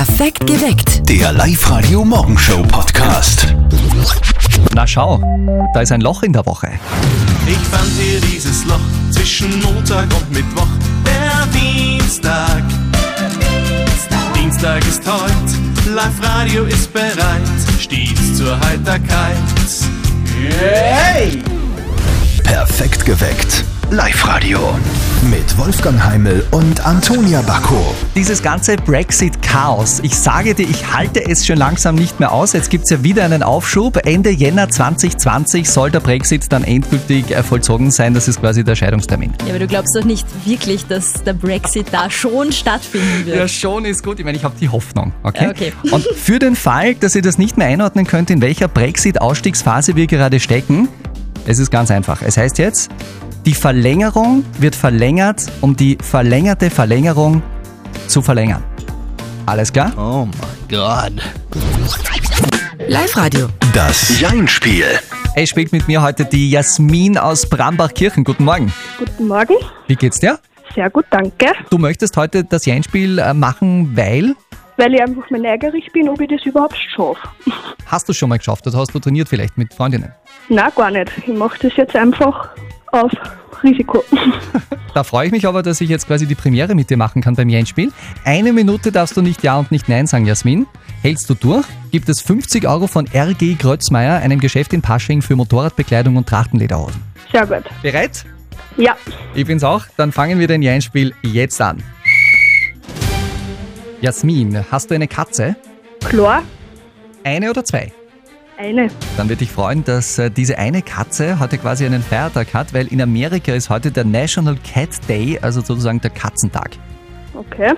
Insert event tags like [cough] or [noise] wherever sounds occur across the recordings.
Perfekt geweckt. Der Live-Radio-Morgenshow-Podcast. Na schau, da ist ein Loch in der Woche. Ich fand hier dieses Loch zwischen Montag und Mittwoch, der Dienstag. Dienstag ist heute, Live-Radio ist bereit, stets zur Heiterkeit. Perfekt geweckt. Live-Radio. Mit Wolfgang Heimel und Antonia Bacco. Dieses ganze Brexit-Chaos, ich sage dir, ich halte es schon langsam nicht mehr aus. Jetzt gibt es ja wieder einen Aufschub. Ende Jänner 2020 soll der Brexit dann endgültig vollzogen sein. Das ist quasi der Scheidungstermin. Ja, aber du glaubst doch nicht wirklich, dass der Brexit da schon stattfinden wird. Ja, schon ist gut. Ich meine, ich habe die Hoffnung. Okay? Ja, okay. Und für den Fall, dass ihr das nicht mehr einordnen könnt, in welcher Brexit-Ausstiegsphase wir gerade stecken, es ist ganz einfach. Es heißt jetzt, die Verlängerung wird verlängert, um die verlängerte Verlängerung zu verlängern. Alles klar? Oh mein Gott. Live-Radio. Das Jein-Spiel. Es spielt mit mir heute die Jasmin aus Brambachkirchen. Guten Morgen. Guten Morgen. Wie geht's dir? Sehr gut, danke. Du möchtest heute das Jein-Spiel äh, machen, weil Weil ich einfach mal neugierig bin, ob ich das überhaupt schaffe. hast du schon mal geschafft oder hast du trainiert vielleicht mit Freundinnen? Nein, gar nicht. Ich mache das jetzt einfach auf Risiko. [laughs] Da freue ich mich aber, dass ich jetzt quasi die Premiere mit dir machen kann beim Jein-Spiel. Eine Minute darfst du nicht Ja und nicht Nein sagen, Jasmin. Hältst du durch, gibt es 50 Euro von RG Grötzmeier, einem Geschäft in Pasching für Motorradbekleidung und Trachtenlederhosen. Sehr gut. Bereit? Ja, Ich bin's auch. Dann fangen wir den Jein-Spiel jetzt an. Jasmin, hast du eine Katze? klar. Eine oder zwei? Eine. Dann würde ich freuen, dass äh, diese eine Katze heute quasi einen Feiertag hat, weil in Amerika ist heute der National Cat Day, also sozusagen der Katzentag. Okay.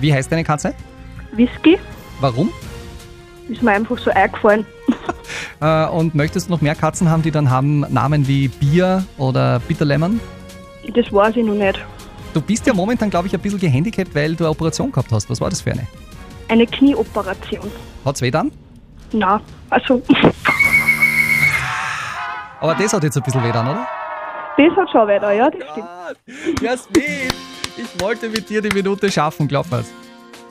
Wie heißt deine Katze? Whisky Warum? ist mir einfach so eingefallen. [laughs] Äh, und möchtest du noch mehr Katzen haben, die dann haben Namen wie Bier oder Bitterlemon? Das weiß ich noch nicht. Du bist ja momentan, glaube ich, ein bisschen gehandicapt, weil du eine Operation gehabt hast. Was war das für eine? Eine Knieoperation. Hat's weh dann? Na, also Aber das hat jetzt ein bisschen weh dann, oder? das hat schon weiter, ja, das stimmt. Jasmin, ich wollte mit dir die Minute schaffen, glaub mir's.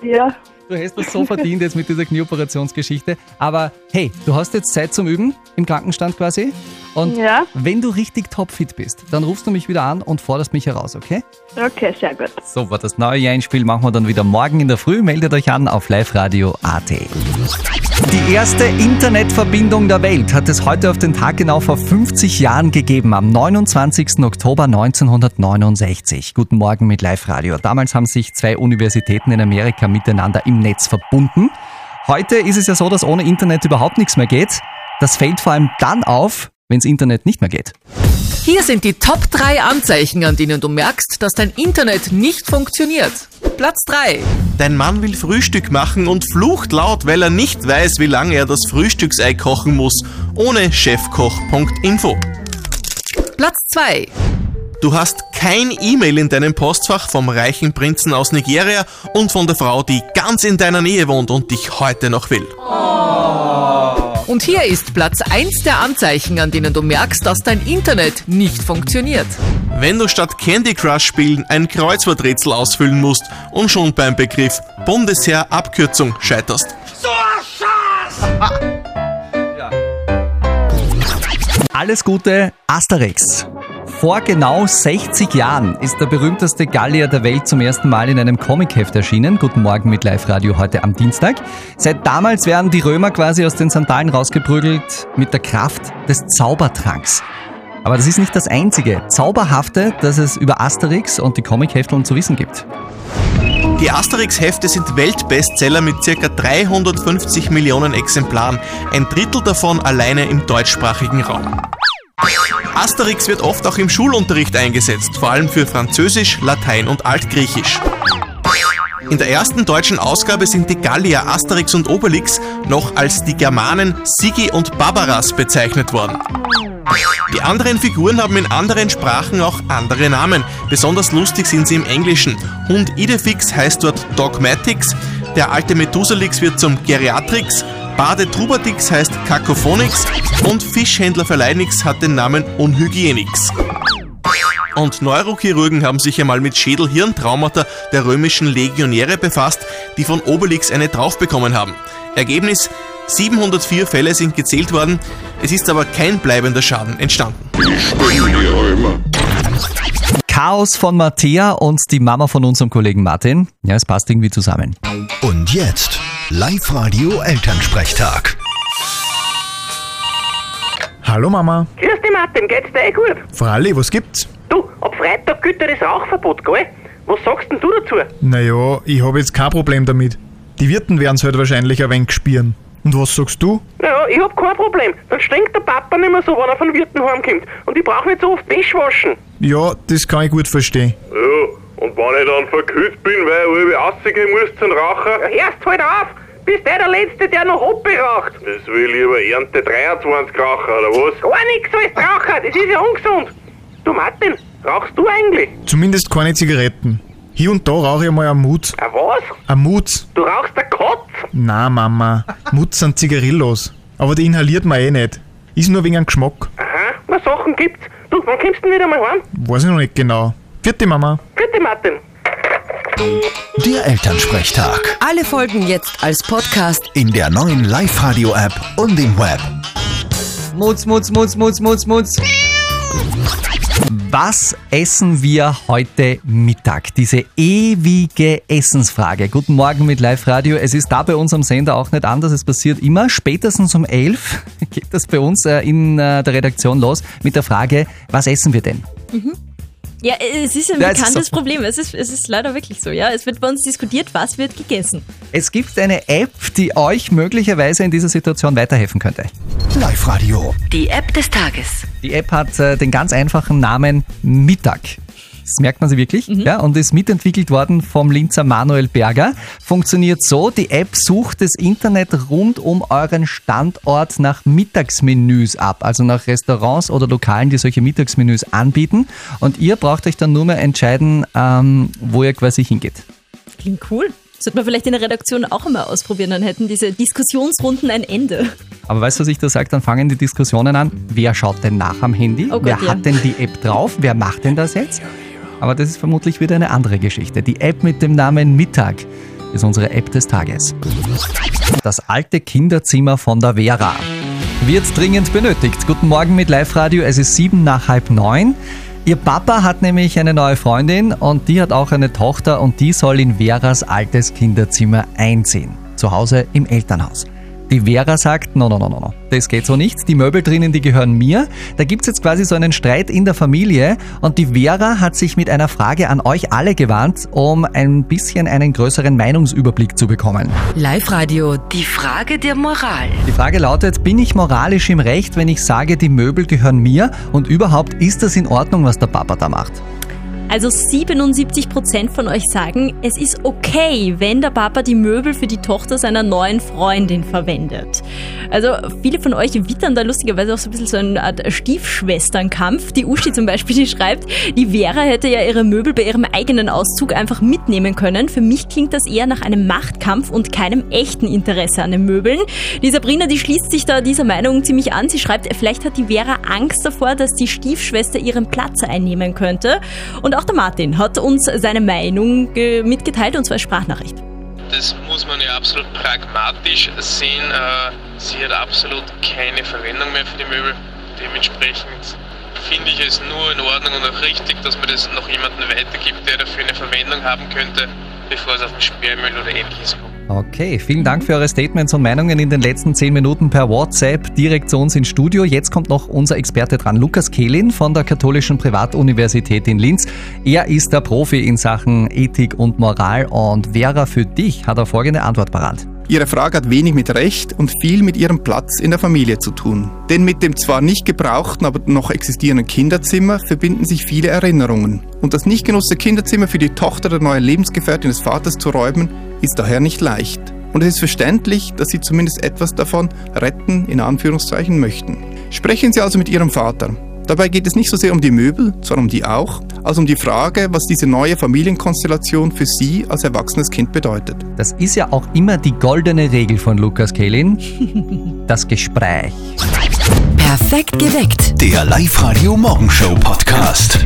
Ja, Du hast das so verdient jetzt mit dieser Knieoperationsgeschichte. Aber hey, du hast jetzt Zeit zum Üben im Krankenstand quasi. Und Ja. wenn du richtig topfit bist, dann rufst du mich wieder an und forderst mich heraus, okay? okay, sehr gut. Super, das neue Einspiel machen wir dann wieder morgen in der Früh. Meldet euch an auf liveradio.at. Die erste Internetverbindung der Welt hat es heute auf den Tag genau vor 50 Jahren gegeben, am 29. Oktober 1969. Guten Morgen mit Live Radio. Damals haben sich zwei Universitäten in Amerika miteinander im Netz verbunden. Heute ist es ja so, dass ohne Internet überhaupt nichts mehr geht. Das fällt vor allem dann auf, wenns Internet nicht mehr geht. Hier sind die Top 3 Anzeichen, an denen du merkst, dass dein Internet nicht funktioniert. Platz 3. Dein Mann will Frühstück machen und flucht laut, weil er nicht weiß, wie lange er das Frühstücksei kochen muss, ohne chefkoch.info. Platz 2. Du hast kein E-Mail in deinem Postfach vom reichen Prinzen aus Nigeria und von der Frau, die ganz in deiner Nähe wohnt und dich heute noch will. Und hier ist Platz 1 der Anzeichen, an denen du merkst, dass dein Internet nicht funktioniert. Wenn du statt Candy Crush spielen ein Kreuzworträtsel ausfüllen musst und schon beim Begriff Bundesheer Abkürzung scheiterst. Alles Gute, Asterix. Vor genau 60 Jahren ist der berühmteste Gallier der Welt zum ersten Mal in einem Comicheft erschienen. Guten Morgen mit Live-Radio heute am Dienstag. Seit damals werden die Römer quasi aus den Sandalen rausgeprügelt mit der Kraft des Zaubertranks. Aber das ist nicht das einzige Zauberhafte, das es über Asterix und die Comichefteln zu wissen gibt. Die Asterix-Hefte sind Weltbestseller mit ca. 350 Millionen Exemplaren, ein Drittel davon alleine im deutschsprachigen Raum. Asterix wird oft auch im Schulunterricht eingesetzt, vor allem für Französisch, Latein und Altgriechisch. In der ersten deutschen Ausgabe sind die Gallier Asterix und Obelix noch als die Germanen Sigi und Barbaras bezeichnet worden. Die anderen Figuren haben in anderen Sprachen auch andere Namen. Besonders lustig sind sie im Englischen. Hund Idefix heißt dort Dogmatix, der alte Methuselix wird zum Geriatrix, Bade Trubatix heißt Kakophonix und Fischhändler Verleinix hat den Namen Unhygienix. Und Neurochirurgen haben sich einmal mit Schädel-Hirntraumata der römischen Legionäre befasst, die von Obelix eine draufbekommen haben. Ergebnis: 704 Fälle sind gezählt worden, es ist aber kein bleibender Schaden entstanden. Chaos von Mattea und die Mama von unserem Kollegen Martin. Ja, es passt irgendwie zusammen. Und jetzt Live-Radio Elternsprechtag. Hallo Mama. Grüß dich Martin, geht's dir eh gut? Fralli, was gibt's? Du, ab Freitag gilt ja das Rauchverbot, gell? Was sagst denn du dazu? Naja, ich habe jetzt kein Problem damit. Die Wirten werden's halt wahrscheinlich ein wenig spüren. Und was sagst du? Ja, ich hab kein Problem. Dann stinkt der Papa nicht mehr so, wenn er von Wirten heimkommt. Und ich brauch nicht so oft Wäsche waschen. Ja, das kann ich gut verstehen. Ja, und wenn ich dann verkühlt bin, weil ich irgendwie rausgehen muss zum Rauchen, Ja, hörst halt auf! Bist der der Letzte, der noch Hoppi raucht? das will ich lieber Ernte 23 rauchen, oder was? Gar nix als Raucher, das ist ja ungesund. Du Martin, rauchst du eigentlich? Zumindest keine Zigaretten. Hier und da rauche ich mal am Mut. Ah, was? Am Mut? Du rauchst der Kotz? Na Mama, Mut sind Zigarillos. Aber die inhaliert man eh nicht. Ist nur wegen dem Geschmack. Aha, na Sachen gibt's. Du, wann kommst du denn wieder mal heim? Weiß ich noch nicht genau. Vierte Mama. Bitte Martin. Der Elternsprechtag. Alle Folgen jetzt als Podcast. In der neuen Live-Radio-App und im Web. Mutz, Mutz, Mutz, Mutz, Mutz, Mutz. Was essen wir heute Mittag? Diese ewige Essensfrage. Guten Morgen mit Live Radio. Es ist da bei uns am Sender auch nicht anders. Es passiert immer. Spätestens um 11 [laughs] geht das bei uns äh, in äh, der Redaktion los mit der Frage, was essen wir denn? Ja, es ist ein Ja, es ist bekanntes so. Problem. Es ist, es ist leider wirklich so, ja. Es wird bei uns diskutiert, was wird gegessen. Es gibt eine App, die euch möglicherweise in dieser Situation weiterhelfen könnte. Live-Radio. Die App des Tages. Die App hat äh, den ganz einfachen Namen Mittag. Das merkt man sie wirklich, ja, und ist mitentwickelt worden vom Linzer Manuel Berger. Funktioniert so, die App sucht das Internet rund um euren Standort nach Mittagsmenüs ab, also nach Restaurants oder Lokalen, die solche Mittagsmenüs anbieten. Und ihr braucht euch dann nur mehr entscheiden, ähm, wo ihr quasi hingeht. Klingt cool. Sollte man vielleicht in der Redaktion auch einmal ausprobieren, dann hätten diese Diskussionsrunden ein Ende. Aber weißt du, was ich da sage? Dann fangen die Diskussionen an. Wer schaut denn nach am Handy? Oh Gott, Wer ja. hat denn die App drauf? Wer macht denn das jetzt? Aber das ist vermutlich wieder eine andere Geschichte. Die App mit dem Namen Mittag ist unsere App des Tages. Das alte Kinderzimmer von der Vera wird dringend benötigt. Guten Morgen mit Live-Radio. Es ist sieben nach halb neun. Ihr Papa hat nämlich eine neue Freundin und die hat auch eine Tochter und die soll in Veras altes Kinderzimmer einziehen. Zu Hause im Elternhaus. Die Vera sagt, no, no, no, no, no, das geht so nicht. Die Möbel drinnen, die gehören mir. Da gibt's jetzt quasi so einen Streit in der Familie und die Vera hat sich mit einer Frage an euch alle gewandt, um ein bisschen einen größeren Meinungsüberblick zu bekommen. Live-Radio. Die Frage der Moral. Die Frage lautet, bin ich moralisch im Recht, wenn ich sage, die Möbel gehören mir und überhaupt ist das in Ordnung, was der Papa da macht? Also 77% von euch sagen, es ist okay, wenn der Papa die Möbel für die Tochter seiner neuen Freundin verwendet. Also viele von euch wittern da lustigerweise auch so ein bisschen so eine Art Stiefschwesternkampf. Die Uschi zum Beispiel, die schreibt, die Vera hätte ja ihre Möbel bei ihrem eigenen Auszug einfach mitnehmen können. Für mich klingt das eher nach einem Machtkampf und keinem echten Interesse an den Möbeln. Die Sabrina, die schließt sich da dieser Meinung ziemlich an. Sie schreibt, vielleicht hat die Vera Angst davor, dass die Stiefschwester ihren Platz einnehmen könnte. Und auch der Martin hat uns seine Meinung äh, mitgeteilt und zwar Sprachnachricht. Das muss man ja absolut pragmatisch sehen. Äh, sie hat absolut keine Verwendung mehr für die Möbel. Dementsprechend finde ich es nur in Ordnung und auch richtig, dass man das noch jemandem weitergibt, der dafür eine Verwendung haben könnte, bevor es auf den Sperrmüll oder ähnliches. Okay, vielen Dank für eure Statements und Meinungen in den letzten 10 Minuten per WhatsApp direkt zu uns ins Studio. Jetzt kommt noch unser Experte dran, Lukas Kehlin von der Katholischen Privatuniversität in Linz. Er ist der Profi in Sachen Ethik und Moral und Vera, für dich hat er folgende Antwort parat. Ihre Frage hat wenig mit Recht und viel mit ihrem Platz in der Familie zu tun. Denn mit dem zwar nicht gebrauchten, aber noch existierenden Kinderzimmer verbinden sich viele Erinnerungen. Und das nicht genutzte Kinderzimmer für die Tochter der neuen Lebensgefährtin des Vaters zu räumen, ist daher nicht leicht. Und es ist verständlich, dass Sie zumindest etwas davon retten, in Anführungszeichen, möchten. Sprechen Sie also mit Ihrem Vater. Dabei geht es nicht so sehr um die Möbel, sondern um die auch, als um die Frage, was diese neue Familienkonstellation für Sie als erwachsenes Kind bedeutet. Das ist ja auch immer die goldene Regel von Lukas Kehlin. [laughs] Das Gespräch. Perfekt geweckt. Der Live-Radio Morgenshow Podcast.